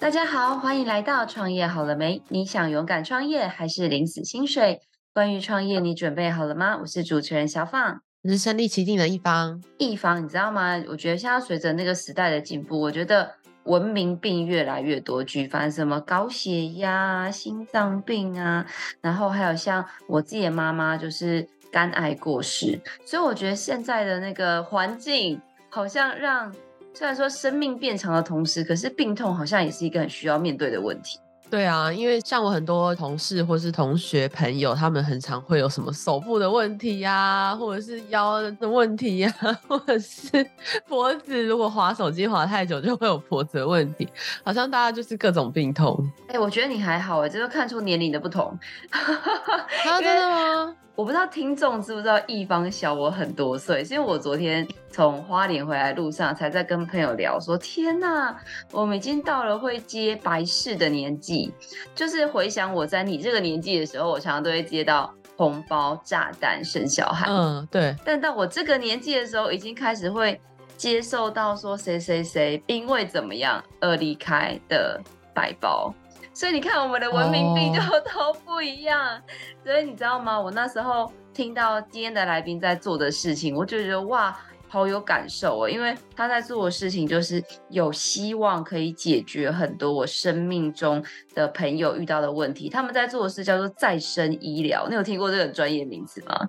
大家好，欢迎来到创业好了没？你想勇敢创业还是领死薪水？关于创业，你准备好了吗？我是主持人小放，我是身历其境的一方。一方，你知道吗？我觉得现在随着那个时代的进步，我觉得文明病越来越多，举凡什么高血压、心脏病啊，然后还有像我自己的妈妈就是肝癌过世，所以我觉得现在的那个环境好像让。虽然说生命变长的同时，可是病痛好像也是一个很需要面对的问题。对啊，因为像我很多同事或是同学朋友，他们很常会有什么手部的问题呀、啊，或者是腰的问题呀、啊，或者是 脖子，如果滑手机滑太久就会有脖子的问题。好像大家就是各种病痛。哎、欸，我觉得你还好哎，这都看出年龄的不同。啊，真的吗？我不知道听众知不知道一方小我很多岁，是因为我昨天从花莲回来路上，才在跟朋友聊说，天呐，我们已经到了会接白事的年纪，就是回想我在你这个年纪的时候，我常常都会接到红包、炸弹、生小孩，嗯，对。但到我这个年纪的时候，已经开始会接受到说谁谁谁因为怎么样而离开的白包。所以你看，我们的文明病就 都不一样。Oh. 所以你知道吗？我那时候听到今天的来宾在做的事情，我就觉得哇，好有感受哦。因为他在做的事情就是有希望可以解决很多我生命中的朋友遇到的问题。他们在做的事叫做再生医疗。你有听过这个专业名词吗？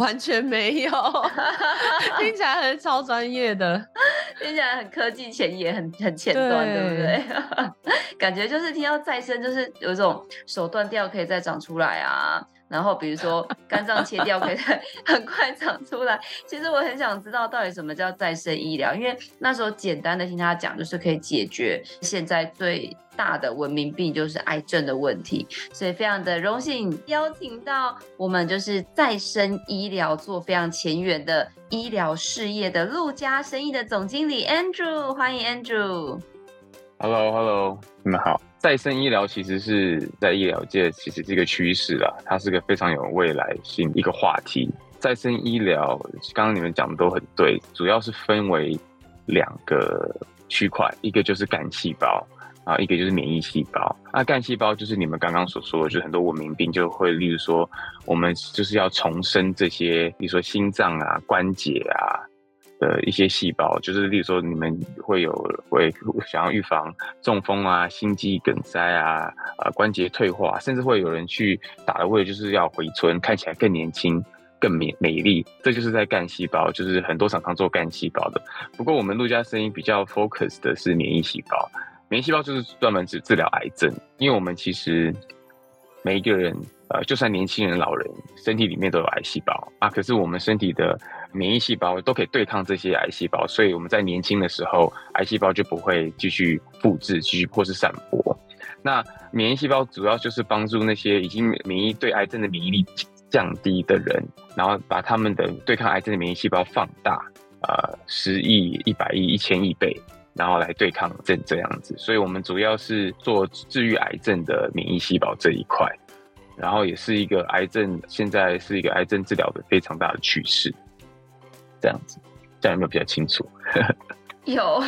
完全没有，听起来很超专业的，听起来很科技前沿，很很前端，对，对不对？感觉就是听到再生，就是有一种手断掉可以再长出来啊。然后比如说 肝脏切掉可以 很快长出来。其实我很想知道到底什么叫再生医疗，因为那时候简单的听他讲，就是可以解决现在最大的文明病，就是癌症的问题。所以非常的荣幸邀请到我们就是再生医疗做非常前沿的医疗事业的陆家生意的总经理 Andrew，欢迎 Andrew。Hello Hello，你们好。再生医疗其实是在医疗界其实是一个趋势啦，它是个非常有未来性一个话题。再生医疗刚刚你们讲的都很对，主要是分为两个区块，一个就是干细胞啊，一个就是免疫细胞。那干细胞就是你们刚刚所说的，就是很多文明病就会，例如说我们就是要重生这些，比如说心脏啊、关节啊。的一些细胞，就是例如说，你们会有会想要预防中风啊、心肌梗塞啊、呃关节退化，甚至会有人去打了，为了就是要回春，看起来更年轻、更美美丽。这就是在干细胞，就是很多厂商做干细胞的。不过我们陆家生医比较 focus 的是免疫细胞，免疫细胞就是专门治治疗癌症，因为我们其实每一个人，呃，就算年轻人、老人，身体里面都有癌细胞啊，可是我们身体的。免疫细胞都可以对抗这些癌细胞，所以我们在年轻的时候，癌细胞就不会继续复制、继续或是散播。那免疫细胞主要就是帮助那些已经免疫对癌症的免疫力降低的人，然后把他们的对抗癌症的免疫细胞放大，呃，十亿、一百亿、一千亿倍，然后来对抗这这样子。所以我们主要是做治愈癌症的免疫细胞这一块，然后也是一个癌症现在是一个癌症治疗的非常大的趋势。这样子，这样有没有比较清楚？有。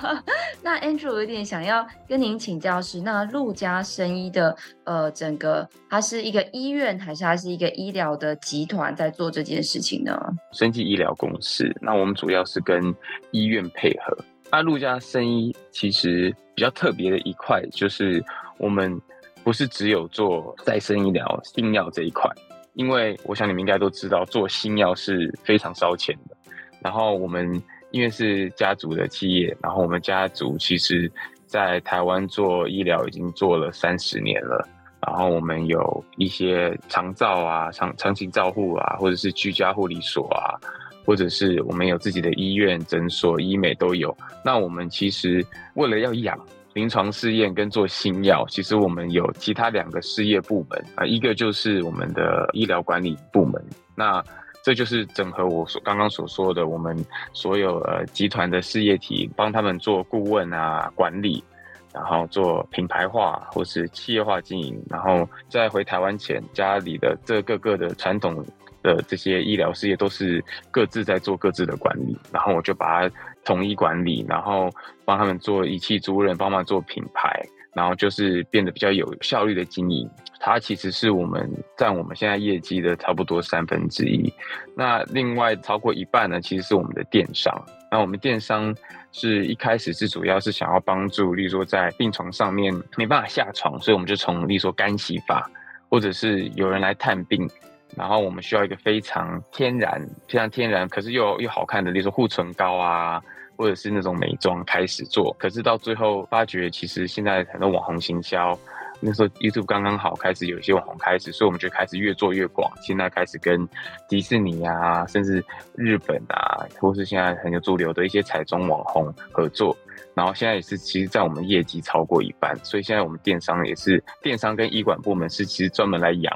那 Andrew 有点想要跟您请教是，那陆家生医的呃，整个它是一个医院，还是它是一个医疗的集团在做这件事情呢？生技医疗公司，那我们主要是跟医院配合。那陆家生医其实比较特别的一块，就是我们不是只有做再生医疗、新药这一块。因为我想你们应该都知道，做新药是非常烧钱的。然后我们因为是家族的企业，然后我们家族其实在台湾做医疗已经做了三十年了。然后我们有一些长照啊、长长期照护啊，或者是居家护理所啊，或者是我们有自己的医院、诊所、医美都有。那我们其实为了要养。临床试验跟做新药，其实我们有其他两个事业部门啊，一个就是我们的医疗管理部门，那这就是整合我所刚刚所说的，我们所有呃集团的事业体，帮他们做顾问啊管理，然后做品牌化或是企业化经营，然后在回台湾前，家里的这各个的传统的这些医疗事业都是各自在做各自的管理，然后我就把它统一管理，然后帮他们做仪器租赁，帮忙做品牌，然后就是变得比较有效率的经营。它其实是我们占我们现在业绩的差不多三分之一。那另外超过一半呢，其实是我们的电商。那我们电商是一开始是主要是想要帮助，例如说在病床上面没办法下床，所以我们就从例如说干洗法，或者是有人来探病。然后我们需要一个非常天然、非常天然，可是又又好看的，例如说护唇膏啊，或者是那种美妆开始做。可是到最后发觉，其实现在很多网红行销，那时候 YouTube 刚刚好开始有一些网红开始，所以我们就开始越做越广。现在开始跟迪士尼啊，甚至日本啊，或是现在很有主流的一些彩妆网红合作。然后现在也是，其实，在我们业绩超过一半，所以现在我们电商也是电商跟医管部门是其实专门来养。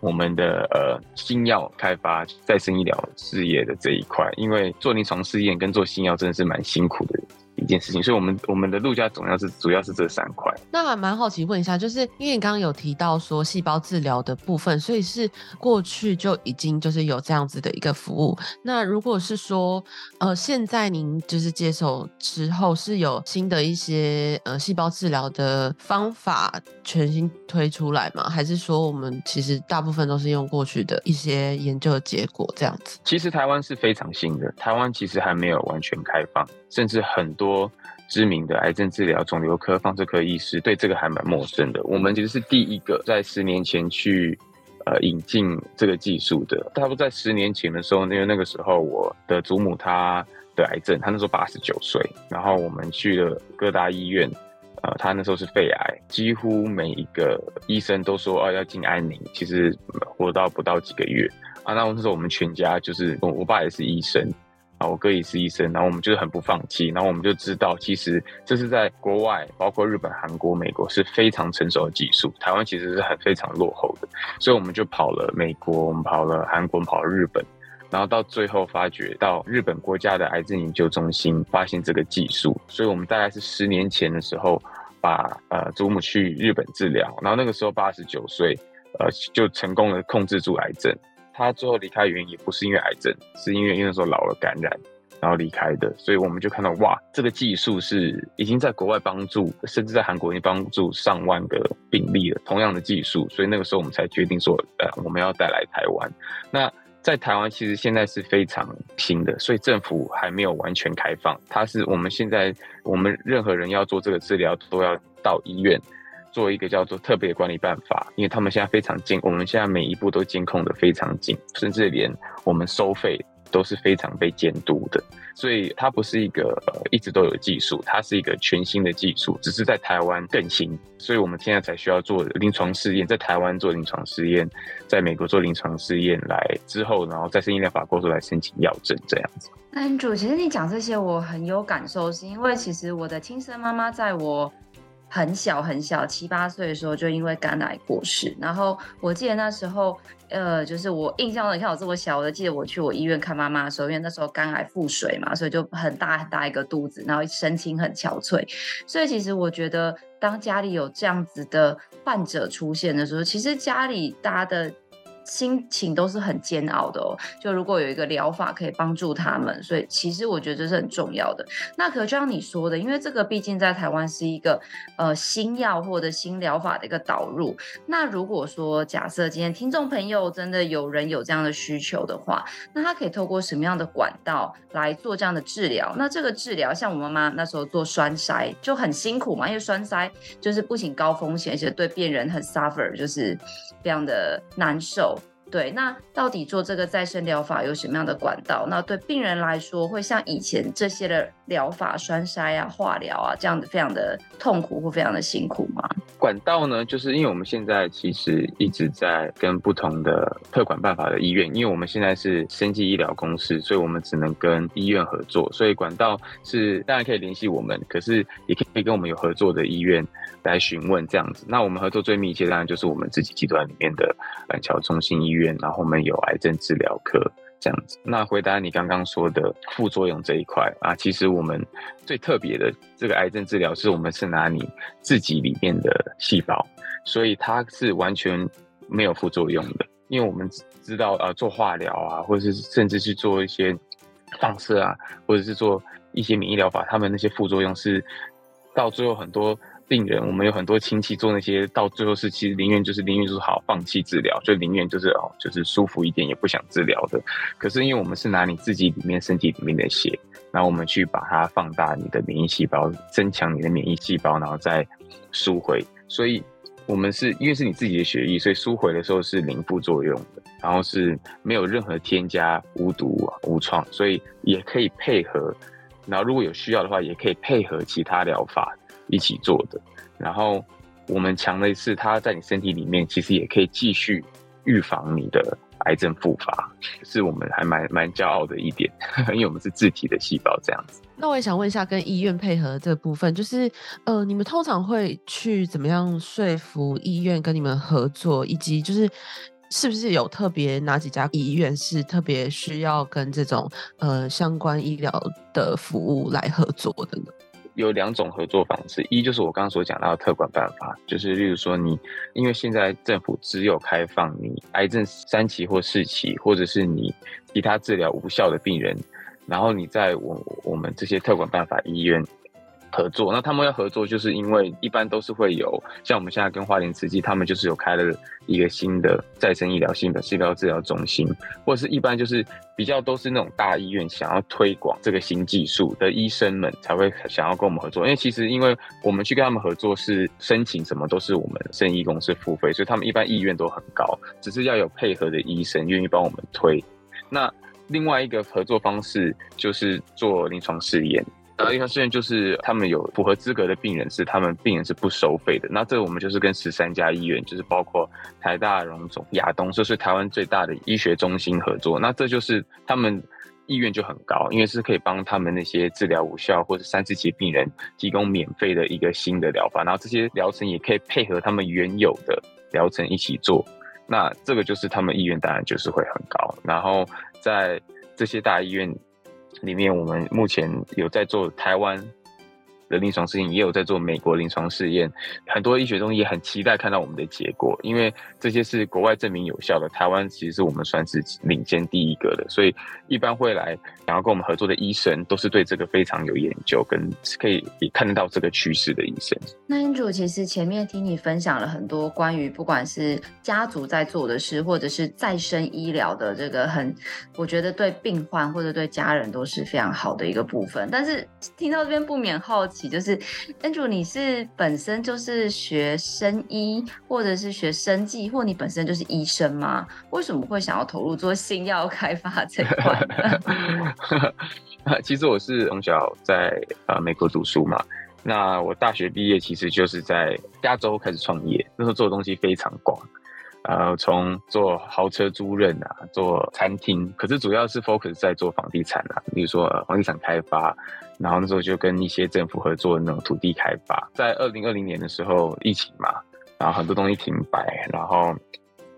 我们的呃新药开发、再生医疗事业的这一块，因为做临床试验跟做新药真的是蛮辛苦的。一件事情，所以我们我们的陆家总要是主要是这三块。那还蛮好奇问一下，就是因为你刚刚有提到说细胞治疗的部分，所以是过去就已经就是有这样子的一个服务。那如果是说呃现在您就是接手之后是有新的一些呃细胞治疗的方法全新推出来吗？还是说我们其实大部分都是用过去的一些研究的结果这样子？其实台湾是非常新的，台湾其实还没有完全开放，甚至很多。知名的癌症治疗、肿瘤科、放射科医师对这个还蛮陌生的。我们其实是第一个在十年前去呃引进这个技术的。差不多在十年前的时候，因为那个时候我的祖母她得癌症，她那时候八十九岁，然后我们去了各大医院，呃，她那时候是肺癌，几乎每一个医生都说哦要进安宁，其实活到不到几个月啊。那那时候我们全家就是我，我爸也是医生。啊，我哥也是医生，然后我们就是很不放弃，然后我们就知道，其实这是在国外，包括日本、韩国、美国是非常成熟的技术，台湾其实是很非常落后的，所以我们就跑了美国，我们跑了韩国，跑了日本，然后到最后发觉到日本国家的癌症研究中心发现这个技术，所以我们大概是十年前的时候把呃祖母去日本治疗，然后那个时候八十九岁，呃就成功的控制住癌症。他最后离开的原因也不是因为癌症，是因为因为那时候老了感染，然后离开的。所以我们就看到，哇，这个技术是已经在国外帮助，甚至在韩国已经帮助上万个病例了。同样的技术，所以那个时候我们才决定说，呃，我们要带来台湾。那在台湾其实现在是非常新的，所以政府还没有完全开放。它是我们现在我们任何人要做这个治疗都要到医院。做一个叫做特别管理办法，因为他们现在非常监，我们现在每一步都监控得非常紧，甚至连我们收费都是非常被监督的。所以它不是一个呃一直都有技术，它是一个全新的技术，只是在台湾更新。所以我们现在才需要做临床试验，在台湾做临床试验，在美国做临床试验来之后，然后再申医疗法过后来申请药证这样子。Andrew，其实你讲这些我很有感受，是因为其实我的亲生妈妈在我。很小很小，七八岁的时候就因为肝癌过世。然后我记得那时候，呃，就是我印象中，你看我这么小，我就记得我去我医院看妈妈的时候，因为那时候肝癌腹水嘛，所以就很大很大一个肚子，然后神情很憔悴。所以其实我觉得，当家里有这样子的患者出现的时候，其实家里大家的。心情都是很煎熬的哦。就如果有一个疗法可以帮助他们，所以其实我觉得这是很重要的。那可就像你说的，因为这个毕竟在台湾是一个呃新药或者新疗法的一个导入。那如果说假设今天听众朋友真的有人有这样的需求的话，那他可以透过什么样的管道来做这样的治疗？那这个治疗像我妈妈那时候做栓塞就很辛苦嘛，因为栓塞就是不仅高风险，而且对病人很 suffer，就是非常的难受。对，那到底做这个再生疗法有什么样的管道？那对病人来说，会像以前这些的疗法、栓塞啊、化疗啊这样子，非常的痛苦或非常的辛苦吗？管道呢，就是因为我们现在其实一直在跟不同的特管办法的医院，因为我们现在是生技医疗公司，所以我们只能跟医院合作，所以管道是当然可以联系我们，可是也可以跟我们有合作的医院来询问这样子。那我们合作最密切，当然就是我们自己集团里面的板桥中心医院。然后我们有癌症治疗科，这样子。那回答你刚刚说的副作用这一块啊，其实我们最特别的这个癌症治疗是我们是拿你自己里面的细胞，所以它是完全没有副作用的。因为我们知道呃做化疗啊，或者是甚至去做一些放射啊，或者是做一些免疫疗法，他们那些副作用是到最后很多。病人，我们有很多亲戚做那些，到最后是其实宁愿就是宁愿就是好放弃治疗，就宁愿就是哦就是舒服一点，也不想治疗的。可是因为我们是拿你自己里面身体里面的血，然后我们去把它放大你的免疫细胞，增强你的免疫细胞，然后再输回。所以我们是因为是你自己的血液，所以输回的时候是零副作用的，然后是没有任何添加、无毒、无创，所以也可以配合。然后如果有需要的话，也可以配合其他疗法。一起做的，然后我们强的是，它在你身体里面其实也可以继续预防你的癌症复发，是我们还蛮蛮骄傲的一点，因为我们是自体的细胞这样子。那我也想问一下，跟医院配合这部分，就是呃，你们通常会去怎么样说服医院跟你们合作，以及就是是不是有特别哪几家医院是特别需要跟这种呃相关医疗的服务来合作的呢？有两种合作方式，一就是我刚刚所讲到的特管办法，就是例如说你，因为现在政府只有开放你癌症三期或四期，或者是你其他治疗无效的病人，然后你在我我们这些特管办法医院。合作，那他们要合作，就是因为一般都是会有，像我们现在跟花莲慈济，他们就是有开了一个新的再生医疗、新的细胞治疗中心，或者是一般就是比较都是那种大医院想要推广这个新技术的医生们才会想要跟我们合作。因为其实因为我们去跟他们合作是申请什么都是我们生医公司付费，所以他们一般意愿都很高，只是要有配合的医生愿意帮我们推。那另外一个合作方式就是做临床试验。然后临床试验就是他们有符合资格的病人是他们病人是不收费的。那这个我们就是跟十三家医院，就是包括台大、荣总、亚东，这是台湾最大的医学中心合作。那这就是他们意愿就很高，因为是可以帮他们那些治疗无效或者三四级病人提供免费的一个新的疗法，然后这些疗程也可以配合他们原有的疗程一起做。那这个就是他们意愿当然就是会很高。然后在这些大医院。里面我们目前有在做台湾的临床试验，也有在做美国临床试验，很多医学中也很期待看到我们的结果，因为这些是国外证明有效的，台湾其实是我们算是领先第一个的，所以一般会来想要跟我们合作的医生，都是对这个非常有研究，跟可以也看得到这个趋势的医生。那 Andrew 其实前面听你分享了很多关于不管是家族在做的事，或者是再生医疗的这个很，我觉得对病患或者对家人都是非常好的一个部分，但是听到这边不免好奇。就是 Andrew，你是本身就是学生医，或者是学生技，或你本身就是医生吗？为什么会想要投入做新药开发这块？其实我是从小在呃美国读书嘛，那我大学毕业其实就是在加州开始创业，那时候做的东西非常广，呃，从做豪车租赁啊，做餐厅，可是主要是 focus 在做房地产啊，比如说房地产开发。然后那时候就跟一些政府合作的那种土地开发，在二零二零年的时候疫情嘛，然后很多东西停摆，然后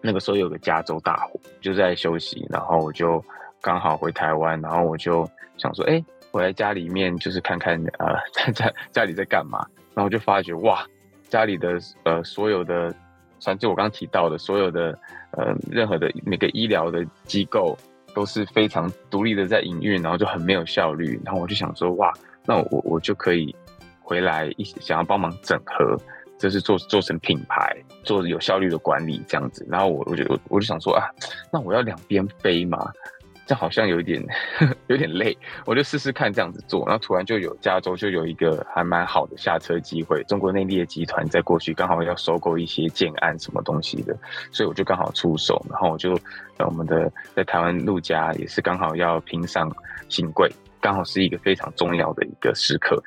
那个时候有个加州大火，就在休息，然后我就刚好回台湾，然后我就想说，哎，回来家里面就是看看呃在家家里在干嘛，然后就发觉哇，家里的呃所有的，像就我刚刚提到的所有的呃任何的那个医疗的机构。都是非常独立的在营运，然后就很没有效率。然后我就想说，哇，那我我就可以回来一想要帮忙整合，就是做做成品牌，做有效率的管理这样子。然后我我就我就想说啊，那我要两边飞嘛。这好像有一点 有点累，我就试试看这样子做，然后突然就有加州就有一个还蛮好的下车机会，中国内地的集团在过去刚好要收购一些建案什么东西的，所以我就刚好出手，然后我就我们的在台湾陆家也是刚好要拼上新贵，刚好是一个非常重要的一个时刻。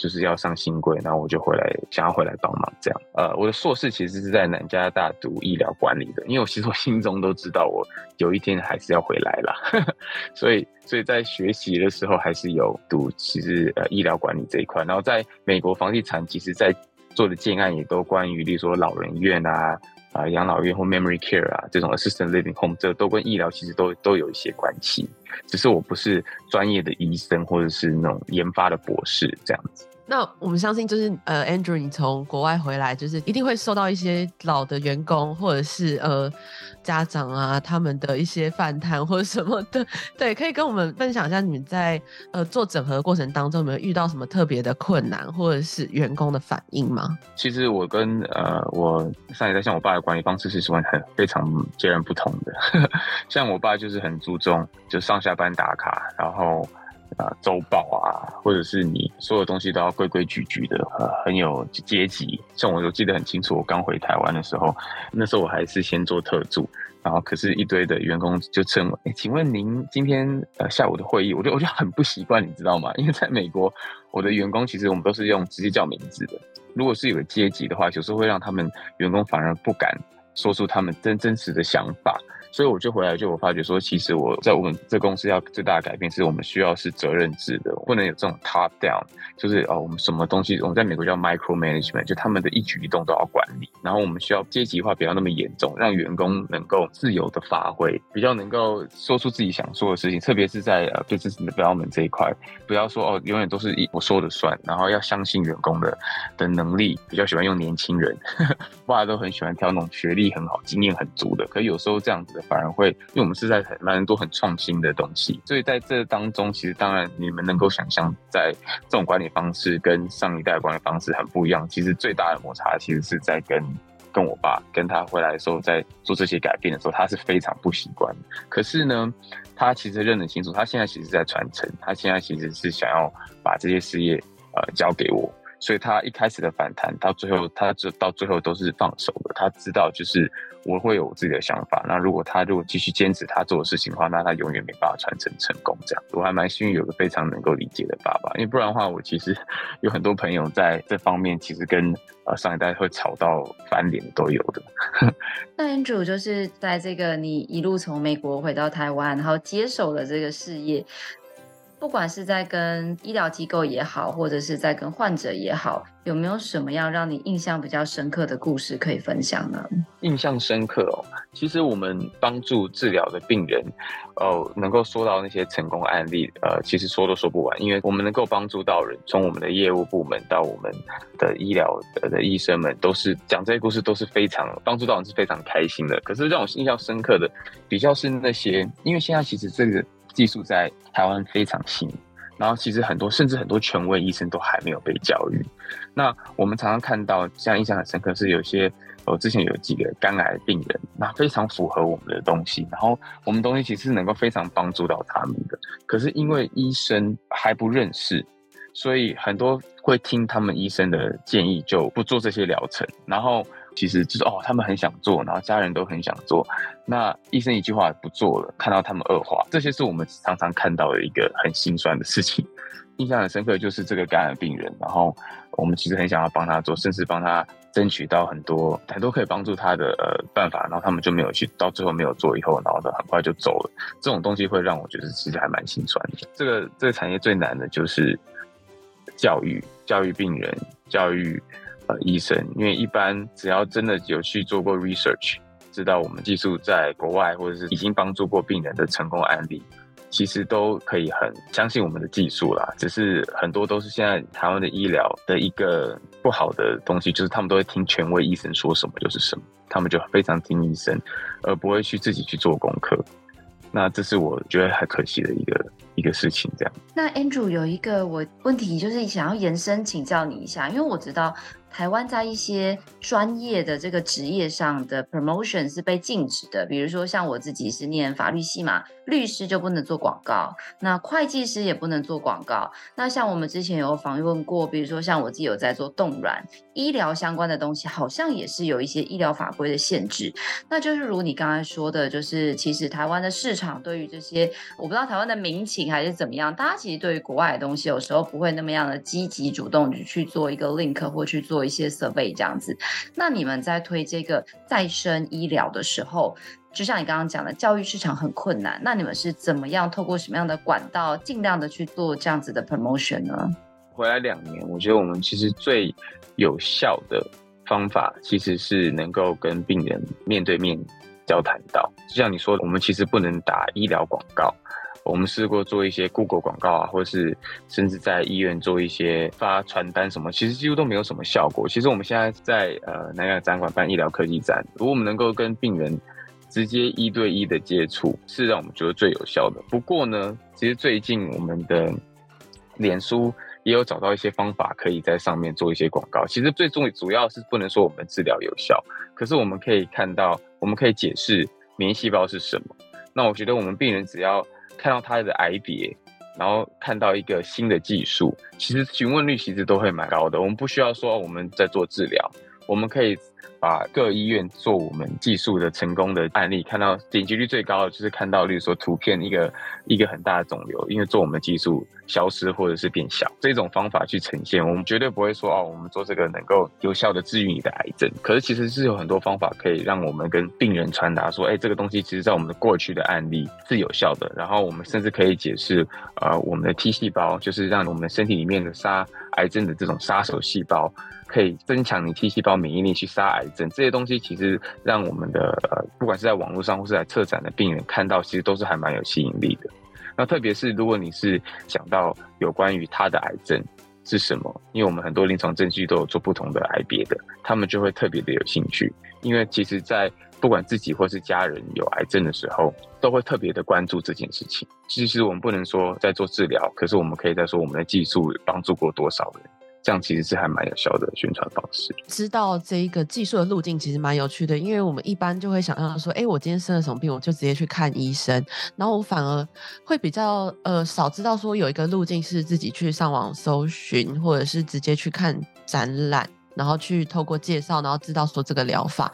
就是要上兴柜，然后我就回来，想要回来帮忙这样。呃，我的硕士其实是在南加大读医疗管理的，因为我其实我心中都知道，我有一天还是要回来啦。所以所以在学习的时候还是有读，其实呃医疗管理这一块。然后在美国房地产，其实在做的建案也都关于，例如说老人院啊、啊养老院或 memory care 啊这种 assistant living home，这都跟医疗其实都都有一些关系。只是我不是专业的医生或者是那种研发的博士这样子。那我们相信，就是呃，Andrew，你从国外回来，就是一定会受到一些老的员工或者是呃家长啊他们的一些反弹或者什么的。对，可以跟我们分享一下，你们在呃做整合过程当中有没有遇到什么特别的困难，或者是员工的反应吗？其实我跟呃我上一代像我爸的管理方式是完全非常截然不同的。像我爸就是很注重就上下班打卡，然后。啊，周报啊，或者是你所有东西都要规规矩矩的，呃，很有阶级。像我，我记得很清楚，我刚回台湾的时候，那时候我还是先做特助，然后可是一堆的员工就称我，哎，请问您今天呃下午的会议，我就我就很不习惯，你知道吗？因为在美国，我的员工其实我们都是用直接叫名字的。如果是有个阶级的话，有时候会让他们员工反而不敢说出他们真真实的想法。所以我就回来，就我发觉说，其实我在我们这公司要最大的改变是我们需要是责任制的，不能有这种 top down，就是哦，我们什么东西，我们在美国叫 micro management，就他们的一举一动都要管理。然后我们需要阶级化不要那么严重，让员工能够自由的发挥，比较能够说出自己想说的事情，特别是在呃 business development 这一块，不要说哦，永远都是以我说的算，然后要相信员工的的能力。比较喜欢用年轻人，大家都很喜欢挑那种学历很好、经验很足的，可有时候这样子反而会，因为我们是在很蛮多很创新的东西，所以在这当中，其实当然你们能够想象，在这种管理方式跟上一代管理方式很不一样。其实最大的摩擦，其实是在跟跟我爸跟他回来的时候，在做这些改变的时候，他是非常不习惯。可是呢，他其实认得清楚，他现在其实在传承，他现在其实是想要把这些事业呃交给我。所以他一开始的反弹，到最后他就到最后都是放手的。他知道就是我会有我自己的想法。那如果他如果继续坚持他做的事情的话，那他永远没办法传承成功。这样，我还蛮幸运有个非常能够理解的爸爸。因为不然的话，我其实有很多朋友在这方面其实跟呃上一代会吵到翻脸都有的。那 Andrew 就是在这个你一路从美国回到台湾，然后接手了这个事业。不管是在跟医疗机构也好，或者是在跟患者也好，有没有什么样让你印象比较深刻的故事可以分享呢？印象深刻哦，其实我们帮助治疗的病人，呃，能够说到那些成功案例，呃，其实说都说不完，因为我们能够帮助到人，从我们的业务部门到我们的医疗的医生们，都是讲这些故事都是非常帮助到人是非常开心的。可是让我印象深刻的，比较是那些，因为现在其实这个。技术在台湾非常新，然后其实很多甚至很多权威医生都还没有被教育。那我们常常看到，像印象很深刻是有些，我之前有几个肝癌病人，那非常符合我们的东西，然后我们东西其实是能够非常帮助到他们的。可是因为医生还不认识，所以很多会听他们医生的建议就不做这些疗程，然后。其实就是哦，他们很想做，然后家人都很想做，那医生一句话不做了，看到他们恶化，这些是我们常常看到的一个很心酸的事情。印象很深刻就是这个感染病人，然后我们其实很想要帮他做，甚至帮他争取到很多很多可以帮助他的呃办法，然后他们就没有去，到最后没有做以后，然后很快就走了。这种东西会让我觉得其实还蛮心酸的。这个这个产业最难的就是教育，教育病人，教育。呃，医生，因为一般只要真的有去做过 research，知道我们技术在国外或者是已经帮助过病人的成功案例，其实都可以很相信我们的技术啦。只是很多都是现在台湾的医疗的一个不好的东西，就是他们都会听权威医生说什么就是什么，他们就非常听医生，而不会去自己去做功课。那这是我觉得很可惜的一个一个事情。这样。那 Andrew 有一个我问题，就是想要延伸请教你一下，因为我知道。台湾在一些专业的这个职业上的 promotion 是被禁止的，比如说像我自己是念法律系嘛，律师就不能做广告，那会计师也不能做广告。那像我们之前有访问过，比如说像我自己有在做冻卵医疗相关的东西，好像也是有一些医疗法规的限制。那就是如你刚才说的，就是其实台湾的市场对于这些，我不知道台湾的民情还是怎么样，大家其实对于国外的东西有时候不会那么样的积极主动去做一个 link 或去做。一些 survey 这样子，那你们在推这个再生医疗的时候，就像你刚刚讲的，教育市场很困难，那你们是怎么样透过什么样的管道，尽量的去做这样子的 promotion 呢？回来两年，我觉得我们其实最有效的方法其实是能够跟病人面对面交谈到，就像你说的，我们其实不能打医疗广告。我们试过做一些 Google 广告啊，或是甚至在医院做一些发传单什么，其实几乎都没有什么效果。其实我们现在在呃南亚展馆办医疗科技展，如果我们能够跟病人直接一对一的接触，是让我们觉得最有效的。不过呢，其实最近我们的脸书也有找到一些方法，可以在上面做一些广告。其实最重主要是不能说我们治疗有效，可是我们可以看到，我们可以解释免疫细胞是什么。那我觉得我们病人只要看到他的癌别，然后看到一个新的技术，其实询问率其实都会蛮高的。我们不需要说我们在做治疗，我们可以。把各医院做我们技术的成功的案例，看到点击率最高的就是看到，例如说图片一个一个很大的肿瘤，因为做我们技术消失或者是变小，这种方法去呈现，我们绝对不会说哦，我们做这个能够有效的治愈你的癌症。可是其实是有很多方法可以让我们跟病人传达说，哎，这个东西其实在我们的过去的案例是有效的。然后我们甚至可以解释，呃，我们的 T 细胞就是让我们身体里面的杀癌症的这种杀手细胞。可以增强你 T 细胞免疫力去杀癌症，这些东西其实让我们的呃，不管是在网络上或是在策展的病人看到，其实都是还蛮有吸引力的。那特别是如果你是讲到有关于他的癌症是什么，因为我们很多临床证据都有做不同的癌别的，他们就会特别的有兴趣。因为其实，在不管自己或是家人有癌症的时候，都会特别的关注这件事情。其实我们不能说在做治疗，可是我们可以在说我们的技术帮助过多少人。这样其实是还蛮有效的宣传方式。知道这一个技术的路径其实蛮有趣的，因为我们一般就会想象说，哎，我今天生了什么病，我就直接去看医生，然后我反而会比较呃少知道说有一个路径是自己去上网搜寻，或者是直接去看展览。然后去透过介绍，然后知道说这个疗法。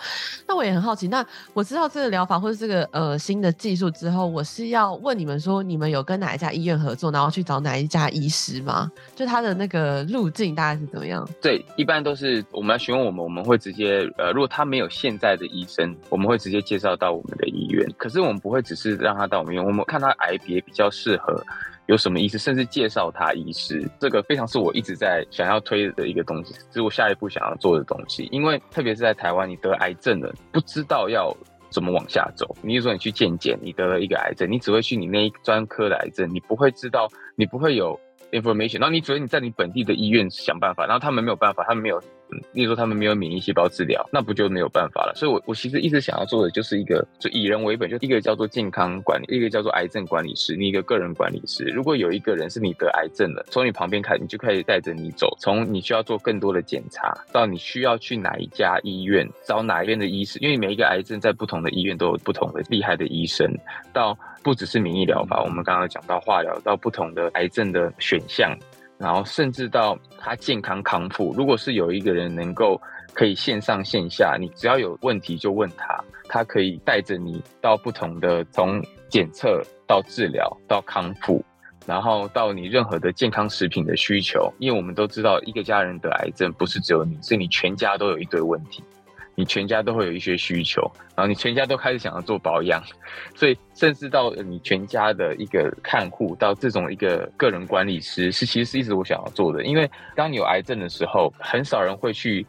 那我也很好奇，那我知道这个疗法或者这个呃新的技术之后，我是要问你们说，你们有跟哪一家医院合作，然后去找哪一家医师吗？就他的那个路径大概是怎么样？对，一般都是我们来询问我们，我们会直接呃，如果他没有现在的医生，我们会直接介绍到我们的医院。可是我们不会只是让他到我们医院，我们看他癌别比较适合。有什么意思？甚至介绍他医师，这个非常是我一直在想要推的一个东西，是我下一步想要做的东西。因为特别是在台湾，你得癌症了，不知道要怎么往下走。你比如说你去健检，你得了一个癌症，你只会去你那一专科的癌症，你不会知道，你不会有 information。然后你只能你在你本地的医院想办法，然后他们没有办法，他们没有。嗯，例如说他们没有免疫细胞治疗，那不就没有办法了？所以我，我其实一直想要做的就是一个，就以人为本，就一个叫做健康管理，一个叫做癌症管理师，你一个个人管理师。如果有一个人是你得癌症了，从你旁边开，你就可以带着你走，从你需要做更多的检查，到你需要去哪一家医院找哪一边的医师，因为每一个癌症在不同的医院都有不同的厉害的医生。到不只是免疫疗法，我们刚刚讲到化疗，到不同的癌症的选项。然后甚至到他健康康复，如果是有一个人能够可以线上线下，你只要有问题就问他，他可以带着你到不同的从检测到治疗到康复，然后到你任何的健康食品的需求，因为我们都知道一个家人得癌症不是只有你，是你全家都有一堆问题。你全家都会有一些需求，然后你全家都开始想要做保养，所以甚至到你全家的一个看护，到这种一个个人管理师，是其实是一直我想要做的。因为当你有癌症的时候，很少人会去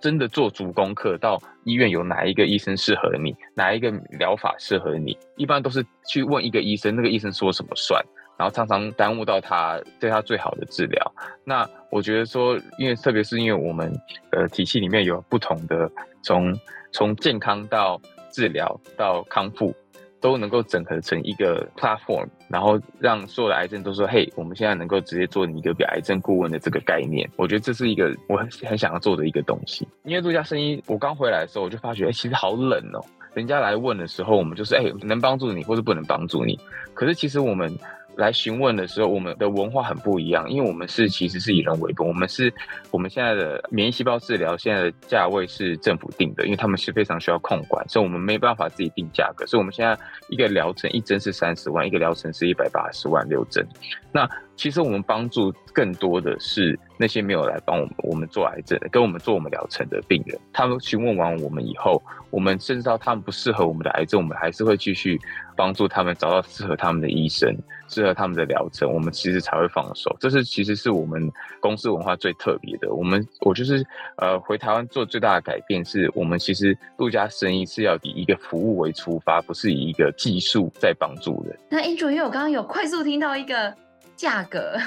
真的做足功课，到医院有哪一个医生适合你，哪一个疗法适合你，一般都是去问一个医生，那个医生说什么算。然后常常耽误到他对他最好的治疗。那我觉得说，因为特别是因为我们呃体系里面有不同的从从健康到治疗到康复，都能够整合成一个 platform，然后让所有的癌症都说，嘿，我们现在能够直接做你一个癌症顾问的这个概念。我觉得这是一个我很很想要做的一个东西。因为陆家生意，我刚回来的时候我就发觉，哎，其实好冷哦。人家来问的时候，我们就是哎，能帮助你或是不能帮助你。可是其实我们。来询问的时候，我们的文化很不一样，因为我们是其实是以人为本，我们是我们现在的免疫细胞治疗现在的价位是政府定的，因为他们是非常需要控管，所以我们没办法自己定价格，所以我们现在一个疗程一针是三十万，一个疗程是一百八十万六针。那其实我们帮助更多的是那些没有来帮我们我们做癌症的，跟我们做我们疗程的病人。他们询问完我们以后，我们甚至到他们不适合我们的癌症，我们还是会继续帮助他们找到适合他们的医生，适合他们的疗程。我们其实才会放手。这是其实是我们公司文化最特别的。我们我就是呃回台湾做最大的改变，是我们其实顾家生意是要以一个服务为出发，不是以一个技术在帮助人。那 Andrew，因为我刚刚有快速听到一个。价格，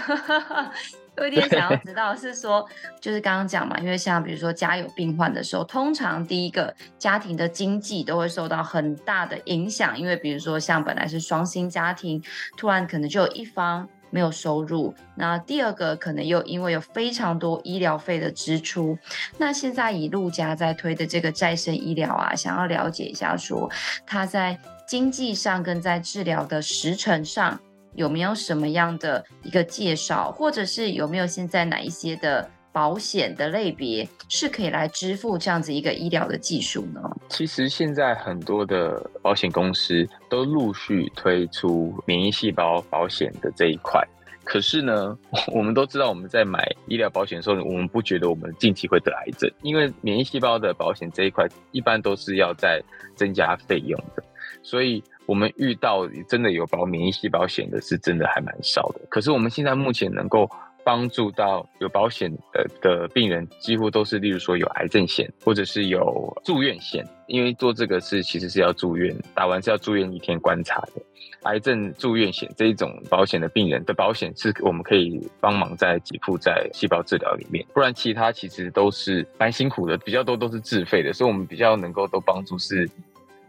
有一点想要知道是说，就是刚刚讲嘛，因为像比如说家有病患的时候，通常第一个家庭的经济都会受到很大的影响，因为比如说像本来是双薪家庭，突然可能就有一方没有收入，那第二个可能又因为有非常多医疗费的支出，那现在以陆家在推的这个再生医疗啊，想要了解一下说，他在经济上跟在治疗的时程上。有没有什么样的一个介绍，或者是有没有现在哪一些的保险的类别是可以来支付这样子一个医疗的技术呢？其实现在很多的保险公司都陆续推出免疫细胞保险的这一块，可是呢，我们都知道我们在买医疗保险的时候，我们不觉得我们近期会得癌症，因为免疫细胞的保险这一块一般都是要再增加费用的，所以。我们遇到真的有保免疫细胞险的，是真的还蛮少的。可是我们现在目前能够帮助到有保险的的病人，几乎都是例如说有癌症险，或者是有住院险。因为做这个是其实是要住院，打完是要住院一天观察的。癌症住院险这一种保险的病人的保险，是我们可以帮忙在给付在细胞治疗里面。不然其他其实都是蛮辛苦的，比较多都是自费的，所以我们比较能够都帮助是。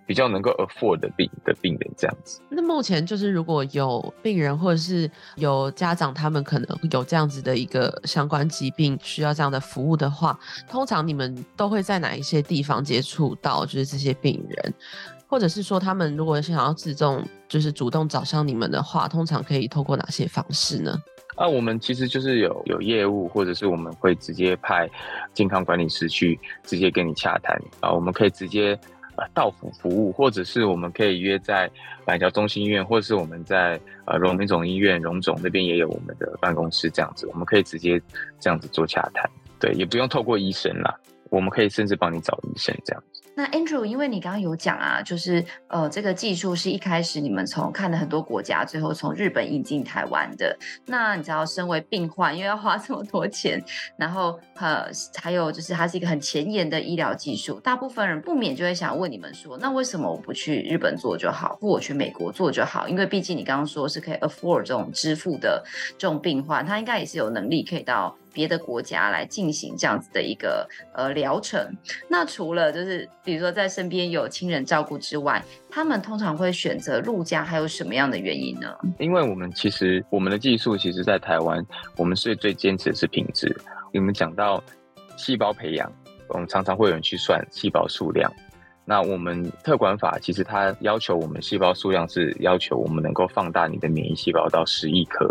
比较能够 afford 的病的病人这样子。那目前就是如果有病人或者是有家长，他们可能有这样子的一个相关疾病需要这样的服务的话，通常你们都会在哪一些地方接触到就是这些病人，或者是说他们如果想要自动就是主动找上你们的话，通常可以透过哪些方式呢？啊，我们其实就是有有业务，或者是我们会直接派健康管理师去直接跟你洽谈啊，我们可以直接。呃，到府服务，或者是我们可以约在板桥中心医院，或者是我们在呃荣民总医院荣总那边也有我们的办公室，这样子我们可以直接这样子做洽谈，对，也不用透过医生啦，我们可以甚至帮你找医生这样。那 Andrew，因为你刚刚有讲啊，就是呃，这个技术是一开始你们从看了很多国家，最后从日本引进台湾的。那你知道，身为病患，因为要花这么多钱，然后呃，还有就是它是一个很前沿的医疗技术，大部分人不免就会想问你们说，那为什么我不去日本做就好，或我去美国做就好？因为毕竟你刚刚说是可以 afford 这种支付的这种病患，他应该也是有能力可以到。别的国家来进行这样子的一个呃疗程，那除了就是比如说在身边有亲人照顾之外，他们通常会选择陆家，还有什么样的原因呢？因为我们其实我们的技术其实在台湾，我们是最坚持的是品质。你们讲到细胞培养，我们常常会有人去算细胞数量。那我们特管法其实它要求我们细胞数量是要求我们能够放大你的免疫细胞到十亿颗，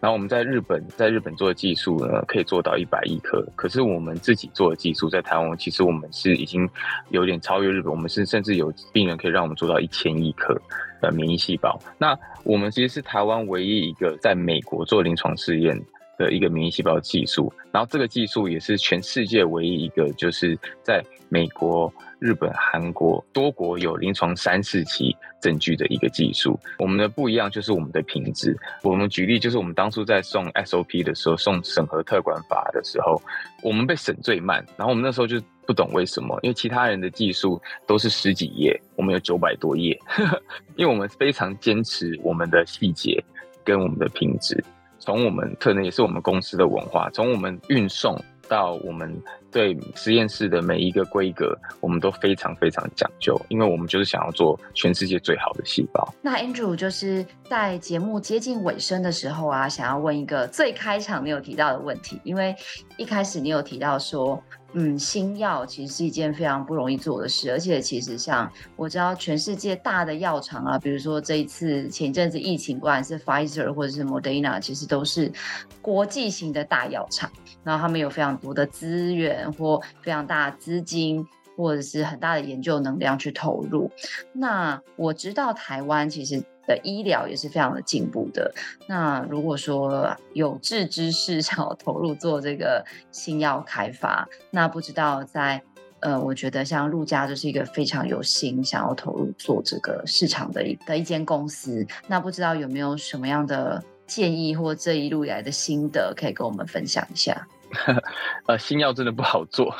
然后我们在日本在日本做的技术呢可以做到一百亿颗，可是我们自己做的技术在台湾其实我们是已经有点超越日本，我们是甚至有病人可以让我们做到一千亿颗的免疫细胞。那我们其实是台湾唯一一个在美国做临床试验的一个免疫细胞技术，然后这个技术也是全世界唯一一个就是在美国。日本、韩国多国有临床三四期证据的一个技术，我们的不一样就是我们的品质。我们举例就是我们当初在送 SOP 的时候，送审核特管法的时候，我们被审最慢。然后我们那时候就不懂为什么，因为其他人的技术都是十几页，我们有九百多页。因为我们非常坚持我们的细节跟我们的品质，从我们可能也是我们公司的文化，从我们运送。到我们对实验室的每一个规格，我们都非常非常讲究，因为我们就是想要做全世界最好的细胞。那 Andrew 就是在节目接近尾声的时候啊，想要问一个最开场你有提到的问题，因为一开始你有提到说。嗯，新药其实是一件非常不容易做的事，而且其实像我知道全世界大的药厂啊，比如说这一次前一阵子疫情，不管是 Pfizer 或者是 Moderna，其实都是国际型的大药厂，然后他们有非常多的资源或非常大的资金。或者是很大的研究能量去投入。那我知道台湾其实的医疗也是非常的进步的。那如果说有志之士 想要投入做这个新药开发，那不知道在呃，我觉得像陆家就是一个非常有心想要投入做这个市场的一的一间公司。那不知道有没有什么样的建议或这一路以来的心得可以跟我们分享一下？呃，新药真的不好做，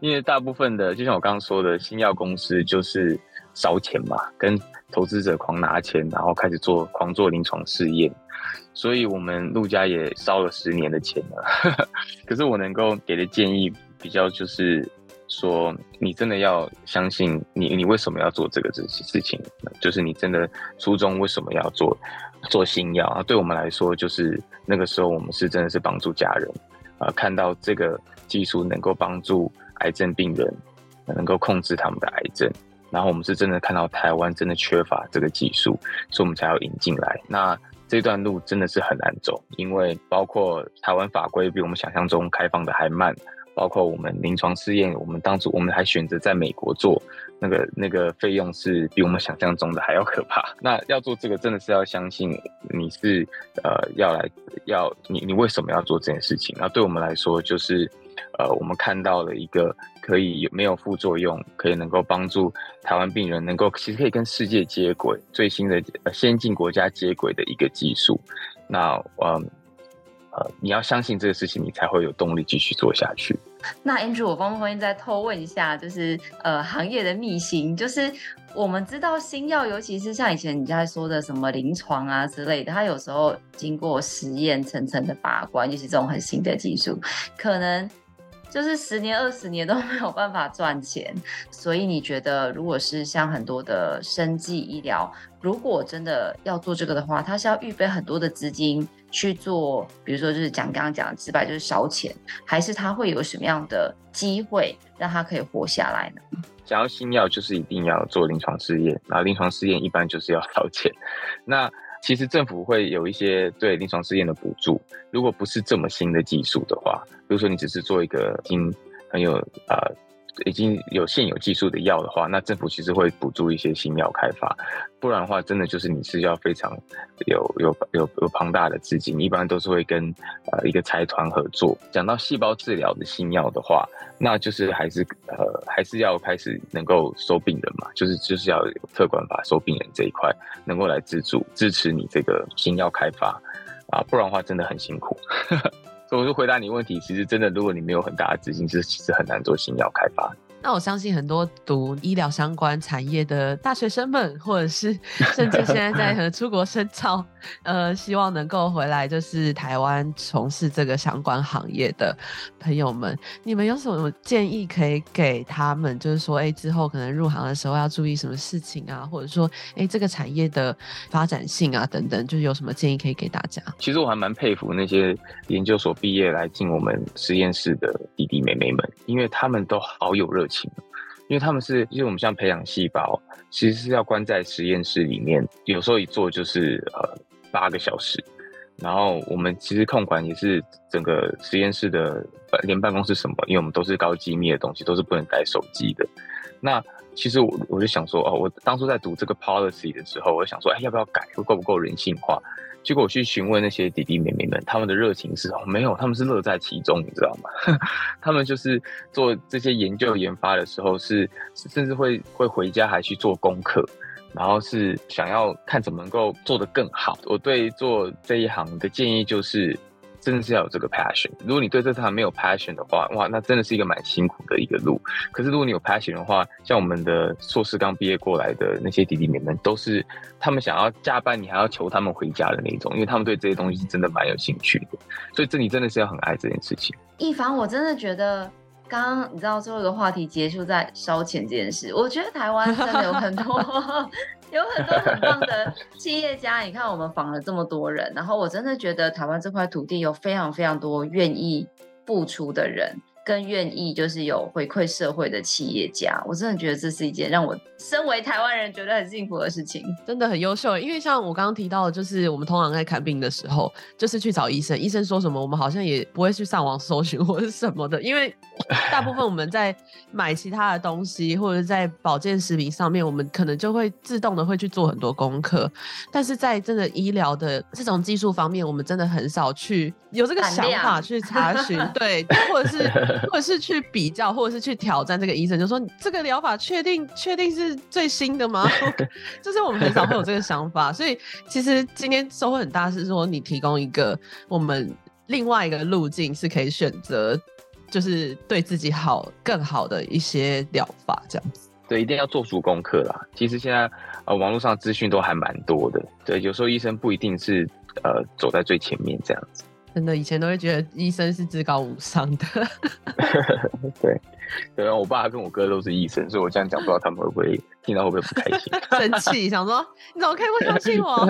因为大部分的就像我刚刚说的，新药公司就是烧钱嘛，跟投资者狂拿钱，然后开始做狂做临床试验，所以我们陆家也烧了十年的钱了。可是我能够给的建议比较就是说，你真的要相信你，你为什么要做这个事事情？就是你真的初衷为什么要做做新药？对我们来说，就是那个时候我们是真的是帮助家人。呃，看到这个技术能够帮助癌症病人，能够控制他们的癌症，然后我们是真的看到台湾真的缺乏这个技术，所以我们才要引进来。那这段路真的是很难走，因为包括台湾法规比我们想象中开放的还慢。包括我们临床试验，我们当初我们还选择在美国做，那个那个费用是比我们想象中的还要可怕。那要做这个，真的是要相信你是呃要来要你你为什么要做这件事情？那对我们来说，就是呃我们看到了一个可以有没有副作用，可以能够帮助台湾病人能够其实可以跟世界接轨，最新的呃先进国家接轨的一个技术。那嗯。呃，你要相信这个事情，你才会有动力继续做下去。那 Andrew，我方不方便再偷问一下，就是呃，行业的秘辛，就是我们知道新药，尤其是像以前你在说的什么临床啊之类的，它有时候经过实验层层的把关，尤其这种很新的技术，可能就是十年、二十年都没有办法赚钱。所以你觉得，如果是像很多的生技医疗，如果真的要做这个的话，它是要预备很多的资金？去做，比如说就是讲刚刚讲的直白就是烧钱，还是他会有什么样的机会让他可以活下来呢？想要新药就是一定要做临床试验，那临床试验一般就是要烧钱。那其实政府会有一些对临床试验的补助，如果不是这么新的技术的话，比如说你只是做一个已经很有呃。已经有现有技术的药的话，那政府其实会补助一些新药开发，不然的话，真的就是你是要非常有有有有庞大的资金，一般都是会跟呃一个财团合作。讲到细胞治疗的新药的话，那就是还是呃还是要开始能够收病人嘛，就是就是要有特管法收病人这一块能够来资助支持你这个新药开发啊，不然的话真的很辛苦。我就回答你问题，其实真的，如果你没有很大的资金，是其实很难做新药开发。那我相信很多读医疗相关产业的大学生们，或者是 甚至现在在和 出国深造，呃，希望能够回来就是台湾从事这个相关行业的朋友们，你们有什么建议可以给他们？就是说，哎，之后可能入行的时候要注意什么事情啊？或者说，哎，这个产业的发展性啊等等，就是有什么建议可以给大家？其实我还蛮佩服那些研究所毕业来进我们实验室的弟弟妹妹们，因为他们都好有热情。因为他们是，因为我们像培养细胞，其实是要关在实验室里面，有时候一坐就是呃八个小时，然后我们其实控管也是整个实验室的连办公室什么，因为我们都是高机密的东西，都是不能带手机的。那其实我我就想说，哦，我当初在读这个 policy 的时候，我就想说，哎，要不要改，够不够人性化？结果我去询问那些弟弟妹妹们，他们的热情是哦，没有，他们是乐在其中，你知道吗？他们就是做这些研究研发的时候是，甚至会会回家还去做功课，然后是想要看怎么能够做得更好。我对做这一行的建议就是。真的是要有这个 passion。如果你对这行没有 passion 的话，哇，那真的是一个蛮辛苦的一个路。可是如果你有 passion 的话，像我们的硕士刚毕业过来的那些弟弟妹妹，都是他们想要加班，你还要求他们回家的那种，因为他们对这些东西是真的蛮有兴趣的。所以这里真的是要很爱这件事情。一凡，我真的觉得。刚刚你知道最后一个话题结束在烧钱这件事，我觉得台湾真的有很多有很多很棒的企业家。你看我们访了这么多人，然后我真的觉得台湾这块土地有非常非常多愿意付出的人。更愿意就是有回馈社会的企业家。我真的觉得这是一件让我身为台湾人觉得很幸福的事情，真的很优秀。因为像我刚刚提到的，就是我们通常在看病的时候，就是去找医生，医生说什么，我们好像也不会去上网搜寻或者什么的，因为大部分我们在买其他的东西或者在保健食品上面，我们可能就会自动的会去做很多功课，但是在真的医疗的这种技术方面，我们真的很少去有这个想法去查询，对，或者是 或者是去比较，或者是去挑战这个医生，就说这个疗法确定确定是最新的吗？就是我们很少会有这个想法，所以其实今天收获很大，是说你提供一个我们另外一个路径是可以选择，就是对自己好更好的一些疗法，这样子。对，一定要做足功课啦。其实现在呃网络上资讯都还蛮多的，对，有时候医生不一定是呃走在最前面这样子。真的，以前都会觉得医生是至高无上的。对，对啊，我爸跟我哥都是医生，所以我这样讲，不知道他们会不会听到会不会不开心、生气，想说 你怎么可以不相信我？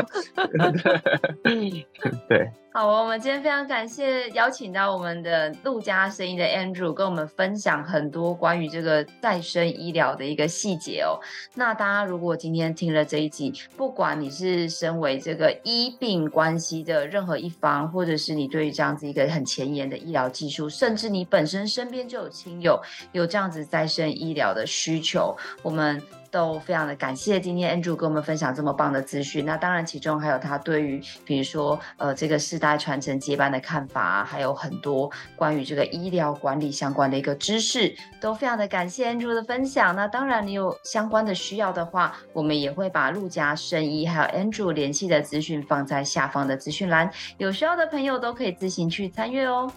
对。好，我们今天非常感谢邀请到我们的陆家生意的 Andrew 跟我们分享很多关于这个再生医疗的一个细节哦。那大家如果今天听了这一集，不管你是身为这个医病关系的任何一方，或者是你对于这样子一个很前沿的医疗技术，甚至你本身身边就有亲友有这样子再生医疗的需求，我们。都非常的感谢今天 Andrew 跟我们分享这么棒的资讯。那当然，其中还有他对于比如说呃这个世代传承接班的看法，还有很多关于这个医疗管理相关的一个知识，都非常的感谢 Andrew 的分享。那当然，你有相关的需要的话，我们也会把陆家生医还有 Andrew 联系的资讯放在下方的资讯栏，有需要的朋友都可以自行去参阅哦。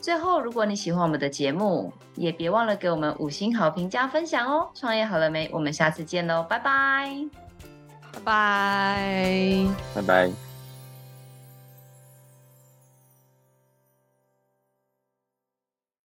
最后，如果你喜欢我们的节目，也别忘了给我们五星好评加分享哦！创业好了没？我们下次见喽，拜拜，拜拜，拜拜。